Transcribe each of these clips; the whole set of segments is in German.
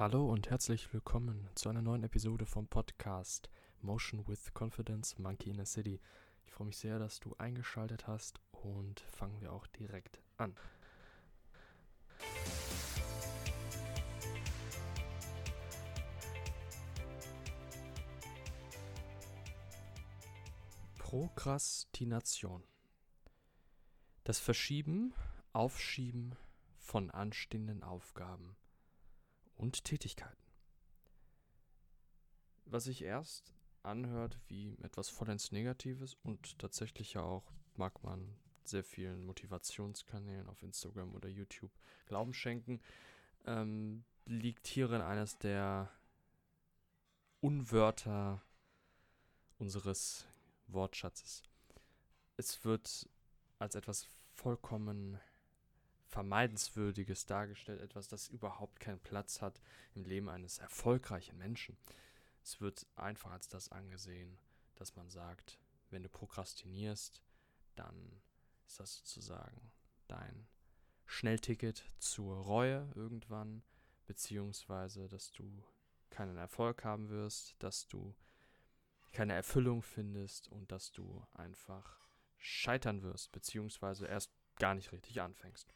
Hallo und herzlich willkommen zu einer neuen Episode vom Podcast Motion with Confidence Monkey in a City. Ich freue mich sehr, dass du eingeschaltet hast und fangen wir auch direkt an. Prokrastination. Das Verschieben, Aufschieben von anstehenden Aufgaben und Tätigkeiten. Was sich erst anhört wie etwas vollends Negatives und tatsächlich ja auch mag man sehr vielen Motivationskanälen auf Instagram oder YouTube Glauben schenken, ähm, liegt hierin eines der Unwörter unseres Wortschatzes. Es wird als etwas vollkommen Vermeidenswürdiges dargestellt, etwas, das überhaupt keinen Platz hat im Leben eines erfolgreichen Menschen. Es wird einfach als das angesehen, dass man sagt, wenn du prokrastinierst, dann ist das sozusagen dein Schnellticket zur Reue irgendwann, beziehungsweise dass du keinen Erfolg haben wirst, dass du keine Erfüllung findest und dass du einfach scheitern wirst, beziehungsweise erst gar nicht richtig anfängst.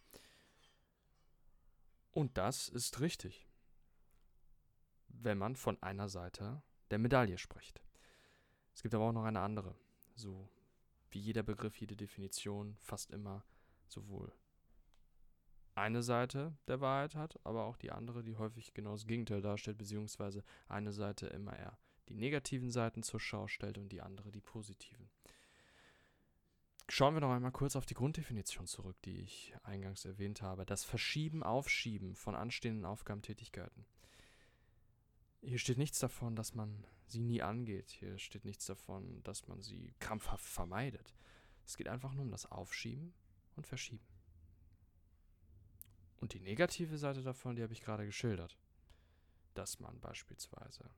Und das ist richtig, wenn man von einer Seite der Medaille spricht. Es gibt aber auch noch eine andere, so wie jeder Begriff, jede Definition fast immer sowohl eine Seite der Wahrheit hat, aber auch die andere, die häufig genau das Gegenteil darstellt, beziehungsweise eine Seite immer eher die negativen Seiten zur Schau stellt und die andere die positiven. Schauen wir noch einmal kurz auf die Grunddefinition zurück, die ich eingangs erwähnt habe. Das Verschieben, Aufschieben von anstehenden Aufgabentätigkeiten. Hier steht nichts davon, dass man sie nie angeht. Hier steht nichts davon, dass man sie krampfhaft vermeidet. Es geht einfach nur um das Aufschieben und Verschieben. Und die negative Seite davon, die habe ich gerade geschildert. Dass man beispielsweise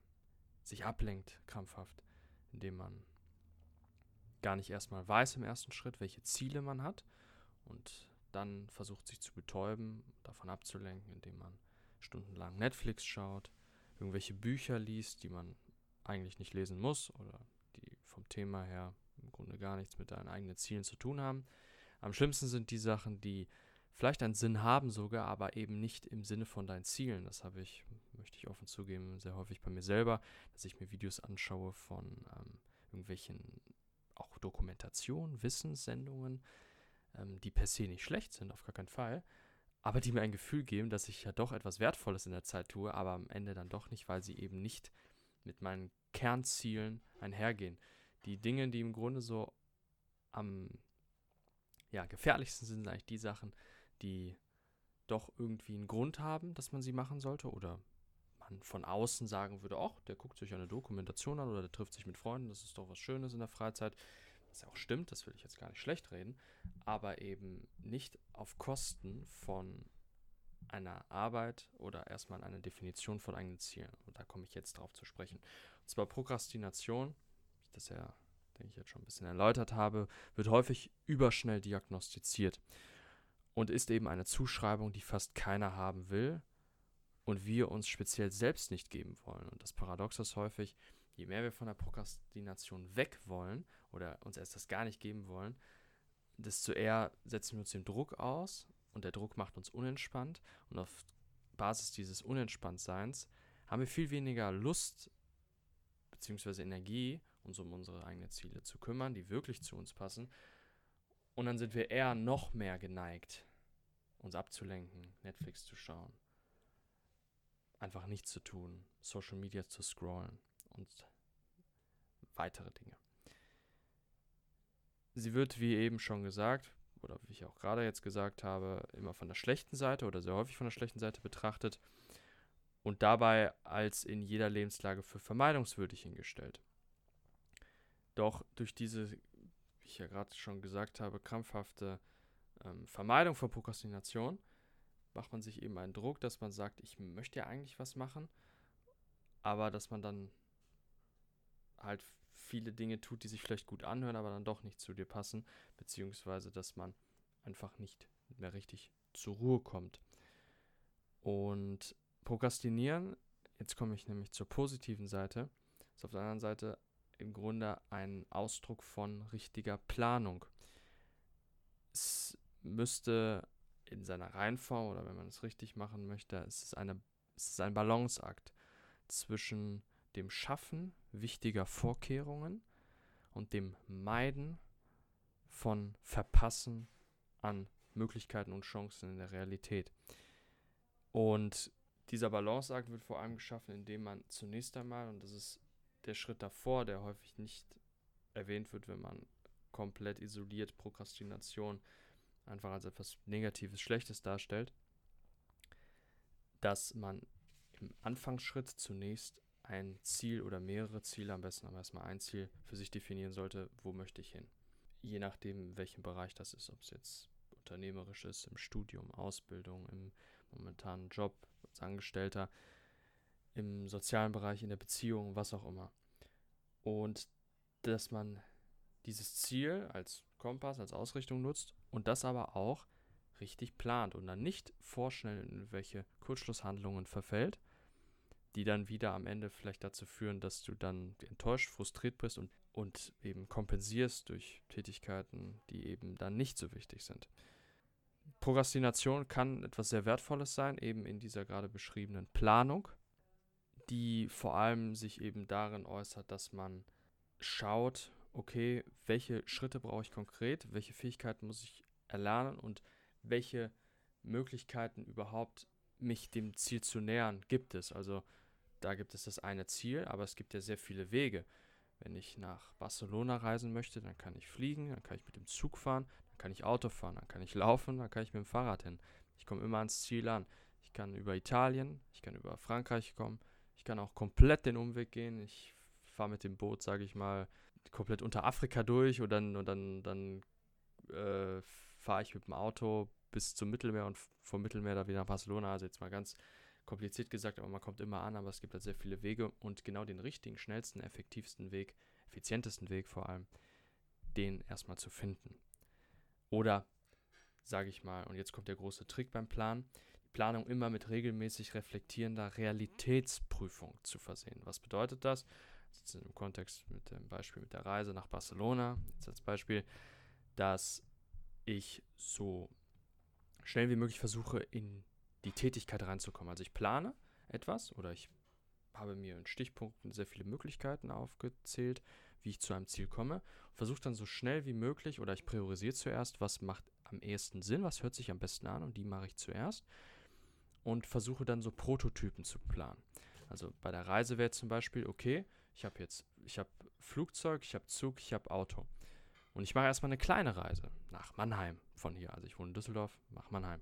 sich ablenkt krampfhaft, indem man gar nicht erstmal weiß im ersten Schritt, welche Ziele man hat und dann versucht sich zu betäuben, davon abzulenken, indem man stundenlang Netflix schaut, irgendwelche Bücher liest, die man eigentlich nicht lesen muss oder die vom Thema her im Grunde gar nichts mit deinen eigenen Zielen zu tun haben. Am schlimmsten sind die Sachen, die vielleicht einen Sinn haben sogar, aber eben nicht im Sinne von deinen Zielen. Das habe ich, möchte ich offen zugeben, sehr häufig bei mir selber, dass ich mir Videos anschaue von ähm, irgendwelchen auch Dokumentation, Wissenssendungen, ähm, die per se nicht schlecht sind, auf gar keinen Fall, aber die mir ein Gefühl geben, dass ich ja doch etwas Wertvolles in der Zeit tue, aber am Ende dann doch nicht, weil sie eben nicht mit meinen Kernzielen einhergehen. Die Dinge, die im Grunde so am ja, gefährlichsten sind, sind eigentlich die Sachen, die doch irgendwie einen Grund haben, dass man sie machen sollte oder man von außen sagen würde, ach, der guckt sich eine Dokumentation an oder der trifft sich mit Freunden, das ist doch was Schönes in der Freizeit. Was ja auch stimmt, das will ich jetzt gar nicht schlecht reden, aber eben nicht auf Kosten von einer Arbeit oder erstmal einer Definition von eigenen Zielen. Und da komme ich jetzt drauf zu sprechen. Und zwar Prokrastination, ich das ja, denke ich, jetzt schon ein bisschen erläutert habe, wird häufig überschnell diagnostiziert und ist eben eine Zuschreibung, die fast keiner haben will und wir uns speziell selbst nicht geben wollen. Und das Paradox ist häufig, je mehr wir von der Prokrastination weg wollen oder uns erst das gar nicht geben wollen, desto eher setzen wir uns dem Druck aus und der Druck macht uns unentspannt und auf Basis dieses Unentspanntseins haben wir viel weniger Lust bzw. Energie, uns um unsere eigenen Ziele zu kümmern, die wirklich zu uns passen. Und dann sind wir eher noch mehr geneigt, uns abzulenken, Netflix zu schauen einfach nichts zu tun, Social Media zu scrollen und weitere Dinge. Sie wird, wie eben schon gesagt, oder wie ich auch gerade jetzt gesagt habe, immer von der schlechten Seite oder sehr häufig von der schlechten Seite betrachtet und dabei als in jeder Lebenslage für vermeidungswürdig hingestellt. Doch durch diese, wie ich ja gerade schon gesagt habe, krampfhafte ähm, Vermeidung von Prokrastination macht man sich eben einen Druck, dass man sagt, ich möchte ja eigentlich was machen, aber dass man dann halt viele Dinge tut, die sich vielleicht gut anhören, aber dann doch nicht zu dir passen, beziehungsweise dass man einfach nicht mehr richtig zur Ruhe kommt. Und Prokrastinieren, jetzt komme ich nämlich zur positiven Seite, ist auf der anderen Seite im Grunde ein Ausdruck von richtiger Planung. Es müsste in seiner Reihenform oder wenn man es richtig machen möchte, es ist, eine, es ist ein Balanceakt zwischen dem Schaffen wichtiger Vorkehrungen und dem Meiden von Verpassen an Möglichkeiten und Chancen in der Realität. Und dieser Balanceakt wird vor allem geschaffen, indem man zunächst einmal, und das ist der Schritt davor, der häufig nicht erwähnt wird, wenn man komplett isoliert Prokrastination einfach als etwas Negatives, Schlechtes darstellt, dass man im Anfangsschritt zunächst ein Ziel oder mehrere Ziele, am besten aber erstmal ein Ziel für sich definieren sollte, wo möchte ich hin. Je nachdem, welchem Bereich das ist, ob es jetzt unternehmerisch ist, im Studium, Ausbildung, im momentanen Job als Angestellter, im sozialen Bereich, in der Beziehung, was auch immer. Und dass man dieses Ziel als Kompass, als Ausrichtung nutzt und das aber auch richtig plant und dann nicht vorschnell in irgendwelche Kurzschlusshandlungen verfällt, die dann wieder am Ende vielleicht dazu führen, dass du dann enttäuscht, frustriert bist und, und eben kompensierst durch Tätigkeiten, die eben dann nicht so wichtig sind. Prokrastination kann etwas sehr Wertvolles sein, eben in dieser gerade beschriebenen Planung, die vor allem sich eben darin äußert, dass man schaut, okay, welche Schritte brauche ich konkret, welche Fähigkeiten muss ich erlernen und welche Möglichkeiten überhaupt mich dem Ziel zu nähern gibt es. Also da gibt es das eine Ziel, aber es gibt ja sehr viele Wege. Wenn ich nach Barcelona reisen möchte, dann kann ich fliegen, dann kann ich mit dem Zug fahren, dann kann ich Auto fahren, dann kann ich laufen, dann kann ich mit dem Fahrrad hin. Ich komme immer ans Ziel an. Ich kann über Italien, ich kann über Frankreich kommen, ich kann auch komplett den Umweg gehen. Ich fahre mit dem Boot, sage ich mal, komplett unter Afrika durch und dann, und dann, dann äh, fahre ich mit dem Auto bis zum Mittelmeer und vom Mittelmeer da wieder nach Barcelona. Also jetzt mal ganz kompliziert gesagt, aber man kommt immer an, aber es gibt halt sehr viele Wege und genau den richtigen, schnellsten, effektivsten Weg, effizientesten Weg vor allem, den erstmal zu finden. Oder, sage ich mal, und jetzt kommt der große Trick beim Plan, die Planung immer mit regelmäßig reflektierender Realitätsprüfung zu versehen. Was bedeutet das? Jetzt im Kontext mit dem Beispiel mit der Reise nach Barcelona, jetzt als Beispiel, dass ich so schnell wie möglich versuche, in die Tätigkeit reinzukommen. Also ich plane etwas oder ich habe mir in Stichpunkten sehr viele Möglichkeiten aufgezählt, wie ich zu einem Ziel komme. Versuche dann so schnell wie möglich oder ich priorisiere zuerst, was macht am ehesten Sinn, was hört sich am besten an und die mache ich zuerst. Und versuche dann so Prototypen zu planen. Also bei der Reise wäre zum Beispiel, okay, ich habe jetzt, ich habe Flugzeug, ich habe Zug, ich habe Auto. Und ich mache erstmal eine kleine Reise nach Mannheim von hier. Also ich wohne in Düsseldorf, mache Mannheim.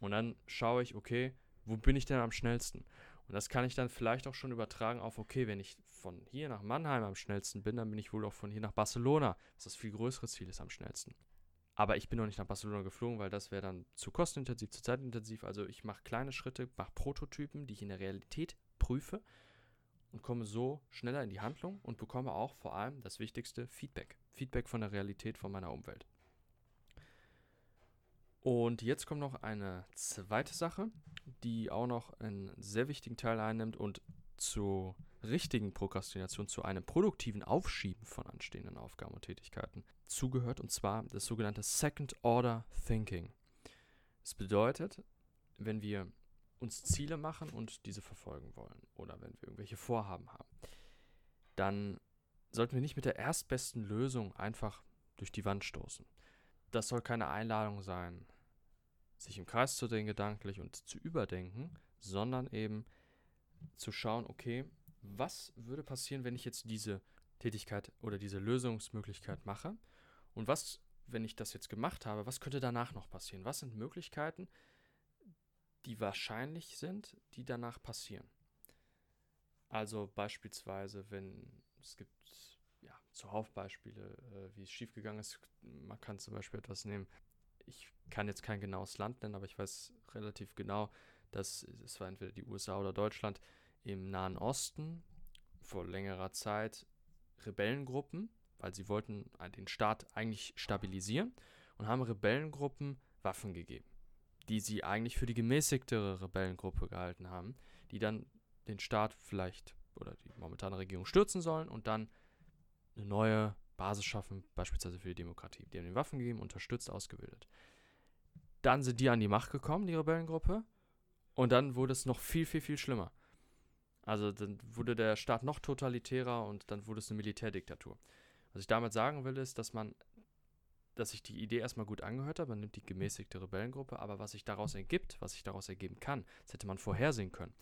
Und dann schaue ich, okay, wo bin ich denn am schnellsten? Und das kann ich dann vielleicht auch schon übertragen auf, okay, wenn ich von hier nach Mannheim am schnellsten bin, dann bin ich wohl auch von hier nach Barcelona, was das viel größere Ziel ist, am schnellsten. Aber ich bin noch nicht nach Barcelona geflogen, weil das wäre dann zu kostenintensiv, zu zeitintensiv. Also ich mache kleine Schritte, mache Prototypen, die ich in der Realität prüfe und komme so schneller in die Handlung und bekomme auch vor allem das wichtigste Feedback. Feedback von der Realität, von meiner Umwelt. Und jetzt kommt noch eine zweite Sache, die auch noch einen sehr wichtigen Teil einnimmt und zur richtigen Prokrastination, zu einem produktiven Aufschieben von anstehenden Aufgaben und Tätigkeiten zugehört, und zwar das sogenannte Second Order Thinking. Das bedeutet, wenn wir uns Ziele machen und diese verfolgen wollen oder wenn wir irgendwelche Vorhaben haben, dann sollten wir nicht mit der erstbesten Lösung einfach durch die Wand stoßen. Das soll keine Einladung sein, sich im Kreis zu drehen gedanklich und zu überdenken, sondern eben zu schauen, okay, was würde passieren, wenn ich jetzt diese Tätigkeit oder diese Lösungsmöglichkeit mache und was, wenn ich das jetzt gemacht habe, was könnte danach noch passieren? Was sind Möglichkeiten, die wahrscheinlich sind, die danach passieren? Also beispielsweise, wenn es gibt ja zuhauf Beispiele, äh, wie es schiefgegangen ist. Man kann zum Beispiel etwas nehmen, ich kann jetzt kein genaues Land nennen, aber ich weiß relativ genau, dass es war entweder die USA oder Deutschland im Nahen Osten vor längerer Zeit Rebellengruppen, weil sie wollten den Staat eigentlich stabilisieren und haben Rebellengruppen Waffen gegeben. Die sie eigentlich für die gemäßigtere Rebellengruppe gehalten haben, die dann den Staat vielleicht oder die momentane Regierung stürzen sollen und dann eine neue Basis schaffen, beispielsweise für die Demokratie. Die haben den Waffen gegeben, unterstützt, ausgebildet. Dann sind die an die Macht gekommen, die Rebellengruppe, und dann wurde es noch viel, viel, viel schlimmer. Also dann wurde der Staat noch totalitärer und dann wurde es eine Militärdiktatur. Was ich damit sagen will, ist, dass man, dass sich die Idee erstmal gut angehört hat, man nimmt die gemäßigte Rebellengruppe, aber was sich daraus ergibt, was sich daraus ergeben kann, das hätte man vorhersehen können.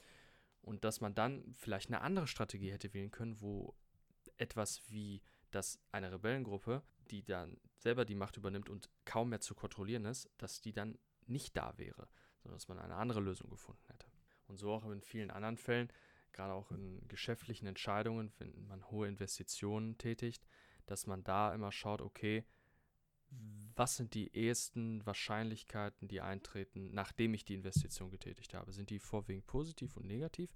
Und dass man dann vielleicht eine andere Strategie hätte wählen können, wo etwas wie, dass eine Rebellengruppe, die dann selber die Macht übernimmt und kaum mehr zu kontrollieren ist, dass die dann nicht da wäre, sondern dass man eine andere Lösung gefunden hätte. Und so auch in vielen anderen Fällen, gerade auch in geschäftlichen Entscheidungen, wenn man hohe Investitionen tätigt, dass man da immer schaut, okay, was sind die ehesten Wahrscheinlichkeiten, die eintreten, nachdem ich die Investition getätigt habe? Sind die vorwiegend positiv und negativ?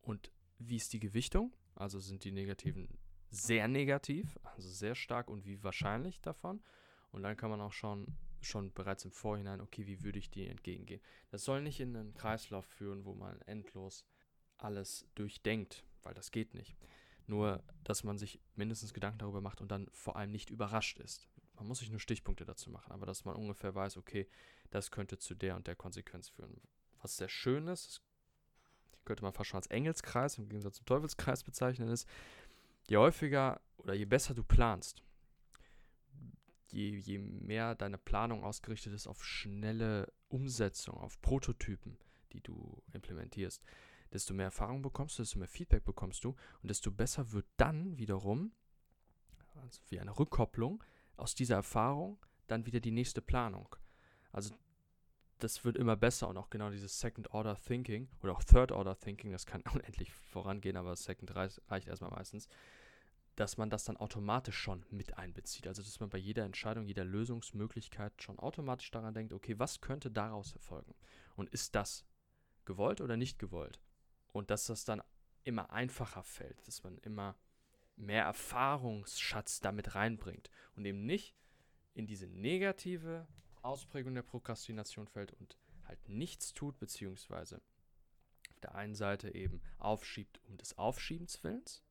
Und wie ist die Gewichtung? Also sind die negativen sehr negativ, also sehr stark und wie wahrscheinlich davon? Und dann kann man auch schauen, schon bereits im Vorhinein, okay, wie würde ich die entgegengehen? Das soll nicht in einen Kreislauf führen, wo man endlos alles durchdenkt, weil das geht nicht. Nur, dass man sich mindestens Gedanken darüber macht und dann vor allem nicht überrascht ist. Man muss sich nur Stichpunkte dazu machen, aber dass man ungefähr weiß, okay, das könnte zu der und der Konsequenz führen. Was sehr schön ist, könnte man fast schon als Engelskreis im Gegensatz zum Teufelskreis bezeichnen, ist, je häufiger oder je besser du planst, je, je mehr deine Planung ausgerichtet ist auf schnelle Umsetzung, auf Prototypen, die du implementierst, desto mehr Erfahrung bekommst du, desto mehr Feedback bekommst du und desto besser wird dann wiederum, also wie eine Rückkopplung, aus dieser Erfahrung dann wieder die nächste Planung. Also das wird immer besser und auch genau dieses Second Order Thinking oder auch Third Order Thinking, das kann unendlich vorangehen, aber Second reicht, erstmal meistens, dass man das dann automatisch schon mit einbezieht. Also dass man bei jeder Entscheidung, jeder Lösungsmöglichkeit schon automatisch daran denkt, okay, was könnte daraus erfolgen? Und ist das gewollt oder nicht gewollt? Und dass das dann immer einfacher fällt, dass man immer mehr Erfahrungsschatz damit reinbringt und eben nicht in diese negative Ausprägung der Prokrastination fällt und halt nichts tut, beziehungsweise auf der einen Seite eben aufschiebt um des Aufschiebens Willens.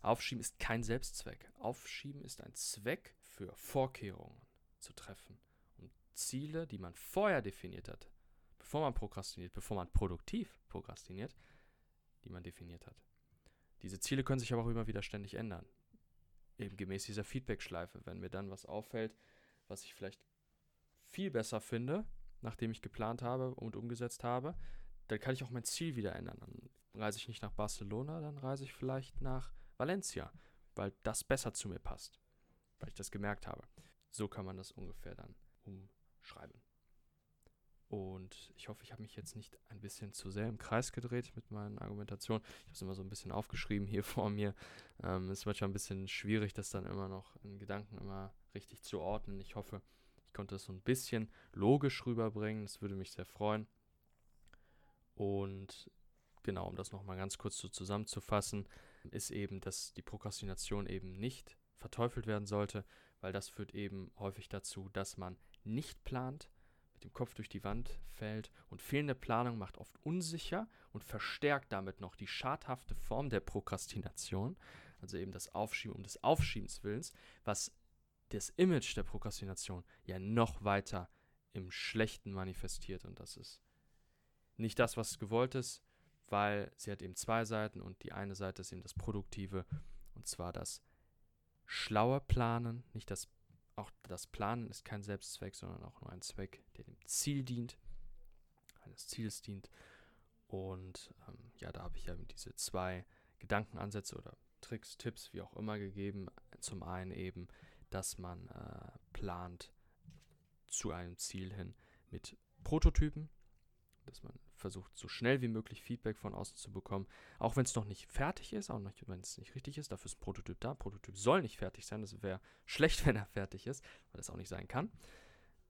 Aufschieben ist kein Selbstzweck. Aufschieben ist ein Zweck für Vorkehrungen zu treffen, um Ziele, die man vorher definiert hat, bevor man prokrastiniert, bevor man produktiv prokrastiniert, die man definiert hat. Diese Ziele können sich aber auch immer wieder ständig ändern. Eben gemäß dieser Feedback-Schleife. Wenn mir dann was auffällt, was ich vielleicht viel besser finde, nachdem ich geplant habe und umgesetzt habe, dann kann ich auch mein Ziel wieder ändern. Dann reise ich nicht nach Barcelona, dann reise ich vielleicht nach Valencia, weil das besser zu mir passt, weil ich das gemerkt habe. So kann man das ungefähr dann umschreiben. Und ich hoffe, ich habe mich jetzt nicht ein bisschen zu sehr im Kreis gedreht mit meinen Argumentationen. Ich habe es immer so ein bisschen aufgeschrieben hier vor mir. Ähm, ist manchmal ein bisschen schwierig, das dann immer noch in Gedanken immer richtig zu ordnen. Ich hoffe, ich konnte das so ein bisschen logisch rüberbringen. Das würde mich sehr freuen. Und genau, um das nochmal ganz kurz so zusammenzufassen, ist eben, dass die Prokrastination eben nicht verteufelt werden sollte, weil das führt eben häufig dazu, dass man nicht plant, mit dem Kopf durch die Wand fällt und fehlende Planung macht oft unsicher und verstärkt damit noch die schadhafte Form der Prokrastination, also eben das Aufschieben um des Aufschiebens Willens, was das Image der Prokrastination ja noch weiter im Schlechten manifestiert. Und das ist nicht das, was gewollt ist, weil sie hat eben zwei Seiten und die eine Seite ist eben das Produktive und zwar das schlaue Planen, nicht das auch das Planen ist kein Selbstzweck, sondern auch nur ein Zweck, der dem Ziel dient, eines Ziels dient. Und ähm, ja, da habe ich ja diese zwei Gedankenansätze oder Tricks, Tipps, wie auch immer gegeben. Zum einen eben, dass man äh, plant zu einem Ziel hin mit Prototypen, dass man versucht, so schnell wie möglich Feedback von außen zu bekommen. Auch wenn es noch nicht fertig ist, auch wenn es nicht richtig ist. Dafür ist ein Prototyp da. Prototyp soll nicht fertig sein. Das wäre schlecht, wenn er fertig ist, weil das auch nicht sein kann.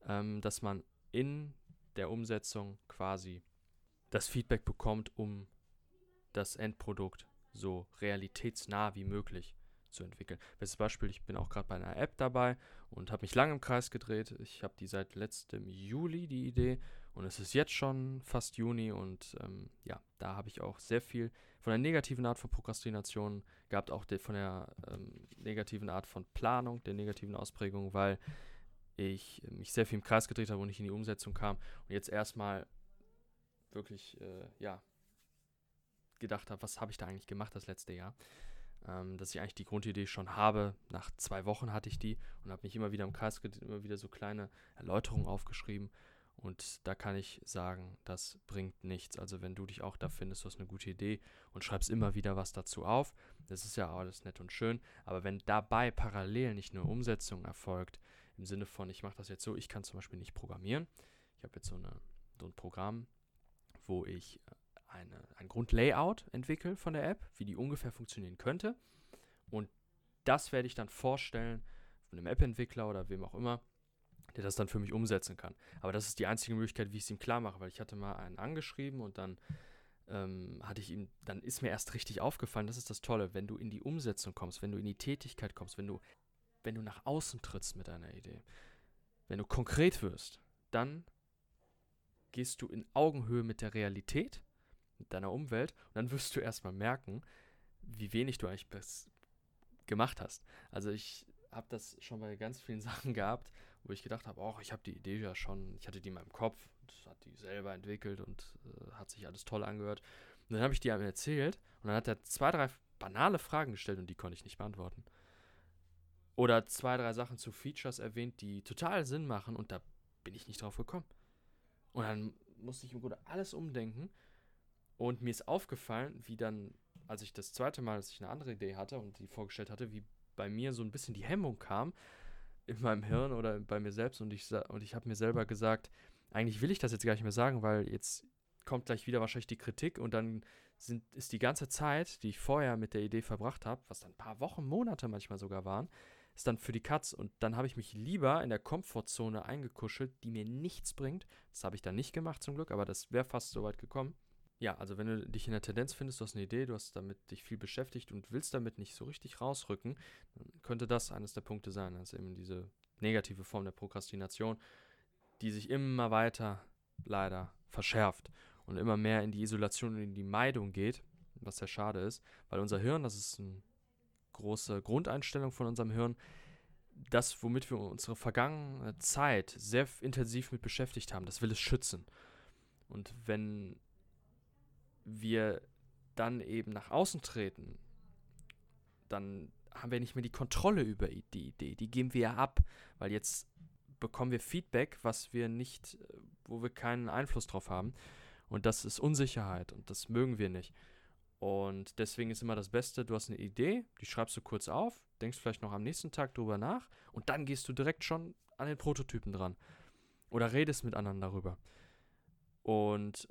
Ähm, dass man in der Umsetzung quasi das Feedback bekommt, um das Endprodukt so realitätsnah wie möglich zu entwickeln. Bestes Beispiel, ich bin auch gerade bei einer App dabei und habe mich lange im Kreis gedreht. Ich habe die seit letztem Juli, die Idee, Und es ist jetzt schon fast Juni und ähm, ja, da habe ich auch sehr viel von der negativen Art von Prokrastination gehabt, auch von der ähm, negativen Art von Planung, der negativen Ausprägung, weil ich mich sehr viel im Kreis gedreht habe und nicht in die Umsetzung kam und jetzt erstmal wirklich, äh, ja, gedacht habe, was habe ich da eigentlich gemacht das letzte Jahr. Ähm, dass ich eigentlich die Grundidee schon habe. Nach zwei Wochen hatte ich die und habe mich immer wieder im Kreis immer wieder so kleine Erläuterungen aufgeschrieben. Und da kann ich sagen, das bringt nichts. Also wenn du dich auch da findest, du hast eine gute Idee und schreibst immer wieder was dazu auf, das ist ja alles nett und schön. Aber wenn dabei parallel nicht eine Umsetzung erfolgt, im Sinne von, ich mache das jetzt so, ich kann zum Beispiel nicht programmieren. Ich habe jetzt so, eine, so ein Programm, wo ich äh, eine, ein Grundlayout entwickle von der App, wie die ungefähr funktionieren könnte. Und das werde ich dann vorstellen einem App-Entwickler oder wem auch immer, der das dann für mich umsetzen kann. Aber das ist die einzige Möglichkeit, wie ich es ihm klar mache, weil ich hatte mal einen angeschrieben und dann ähm, hatte ich ihm, dann ist mir erst richtig aufgefallen, das ist das Tolle, wenn du in die Umsetzung kommst, wenn du in die Tätigkeit kommst, wenn du, wenn du nach außen trittst mit deiner Idee, wenn du konkret wirst, dann gehst du in Augenhöhe mit der Realität, mit deiner Umwelt und dann wirst du erstmal merken, wie wenig du eigentlich gemacht hast. Also ich habe das schon bei ganz vielen Sachen gehabt, wo ich gedacht habe, oh, ich habe die Idee ja schon, ich hatte die in meinem Kopf, und hat die selber entwickelt und äh, hat sich alles toll angehört. Und dann habe ich die einem erzählt und dann hat er zwei, drei banale Fragen gestellt und die konnte ich nicht beantworten. Oder zwei, drei Sachen zu Features erwähnt, die total Sinn machen und da bin ich nicht drauf gekommen. Und dann musste ich im Grunde alles umdenken und mir ist aufgefallen, wie dann, als ich das zweite Mal, dass ich eine andere Idee hatte und die vorgestellt hatte, wie bei mir so ein bisschen die Hemmung kam in meinem Hirn oder bei mir selbst und ich, und ich habe mir selber gesagt, eigentlich will ich das jetzt gar nicht mehr sagen, weil jetzt kommt gleich wieder wahrscheinlich die Kritik und dann sind, ist die ganze Zeit, die ich vorher mit der Idee verbracht habe, was dann ein paar Wochen, Monate manchmal sogar waren, ist dann für die Katz. Und dann habe ich mich lieber in der Komfortzone eingekuschelt, die mir nichts bringt. Das habe ich dann nicht gemacht zum Glück, aber das wäre fast so weit gekommen. Ja, also wenn du dich in der Tendenz findest, du hast eine Idee, du hast damit dich viel beschäftigt und willst damit nicht so richtig rausrücken, dann könnte das eines der Punkte sein. Das ist eben diese negative Form der Prokrastination, die sich immer weiter leider verschärft und immer mehr in die Isolation und in die Meidung geht, was sehr schade ist, weil unser Hirn, das ist eine große Grundeinstellung von unserem Hirn, das, womit wir unsere vergangene Zeit sehr intensiv mit beschäftigt haben, das will es schützen. Und wenn wir dann eben nach außen treten, dann haben wir nicht mehr die Kontrolle über die Idee. Die geben wir ja ab, weil jetzt bekommen wir Feedback, was wir nicht, wo wir keinen Einfluss drauf haben. Und das ist Unsicherheit und das mögen wir nicht. Und deswegen ist immer das Beste, du hast eine Idee, die schreibst du kurz auf, denkst vielleicht noch am nächsten Tag drüber nach und dann gehst du direkt schon an den Prototypen dran. Oder redest mit anderen darüber. Und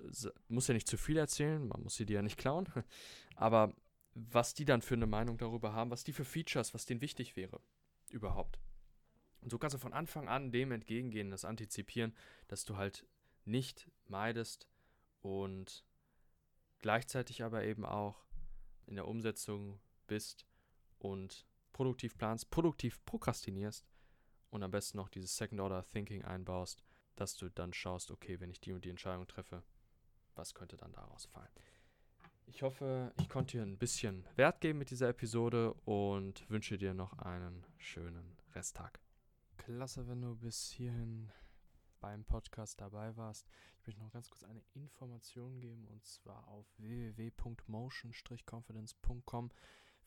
muss ja nicht zu viel erzählen, man muss sie dir ja nicht klauen. Aber was die dann für eine Meinung darüber haben, was die für Features, was denen wichtig wäre, überhaupt. Und so kannst du von Anfang an dem entgegengehen, das antizipieren, dass du halt nicht meidest und gleichzeitig aber eben auch in der Umsetzung bist und produktiv planst, produktiv prokrastinierst und am besten noch dieses Second Order Thinking einbaust dass du dann schaust, okay, wenn ich die und die Entscheidung treffe, was könnte dann daraus fallen. Ich hoffe, ich konnte dir ein bisschen Wert geben mit dieser Episode und wünsche dir noch einen schönen Resttag. Klasse, wenn du bis hierhin beim Podcast dabei warst. Ich möchte noch ganz kurz eine Information geben und zwar auf www.motion-confidence.com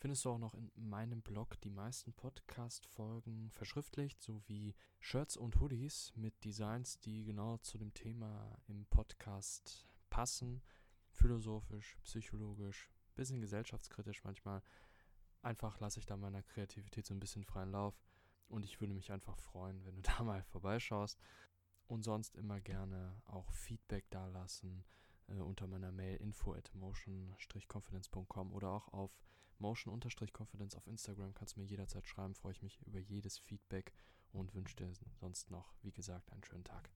findest du auch noch in meinem Blog die meisten Podcast-Folgen verschriftlicht, sowie Shirts und Hoodies mit Designs, die genau zu dem Thema im Podcast passen. Philosophisch, psychologisch, bisschen gesellschaftskritisch manchmal. Einfach lasse ich da meiner Kreativität so ein bisschen freien Lauf. Und ich würde mich einfach freuen, wenn du da mal vorbeischaust. Und sonst immer gerne auch Feedback dalassen äh, unter meiner Mail info at motion-confidence.com oder auch auf motion-confidence auf Instagram. Kannst du mir jederzeit schreiben, freue ich mich über jedes Feedback und wünsche dir sonst noch, wie gesagt, einen schönen Tag.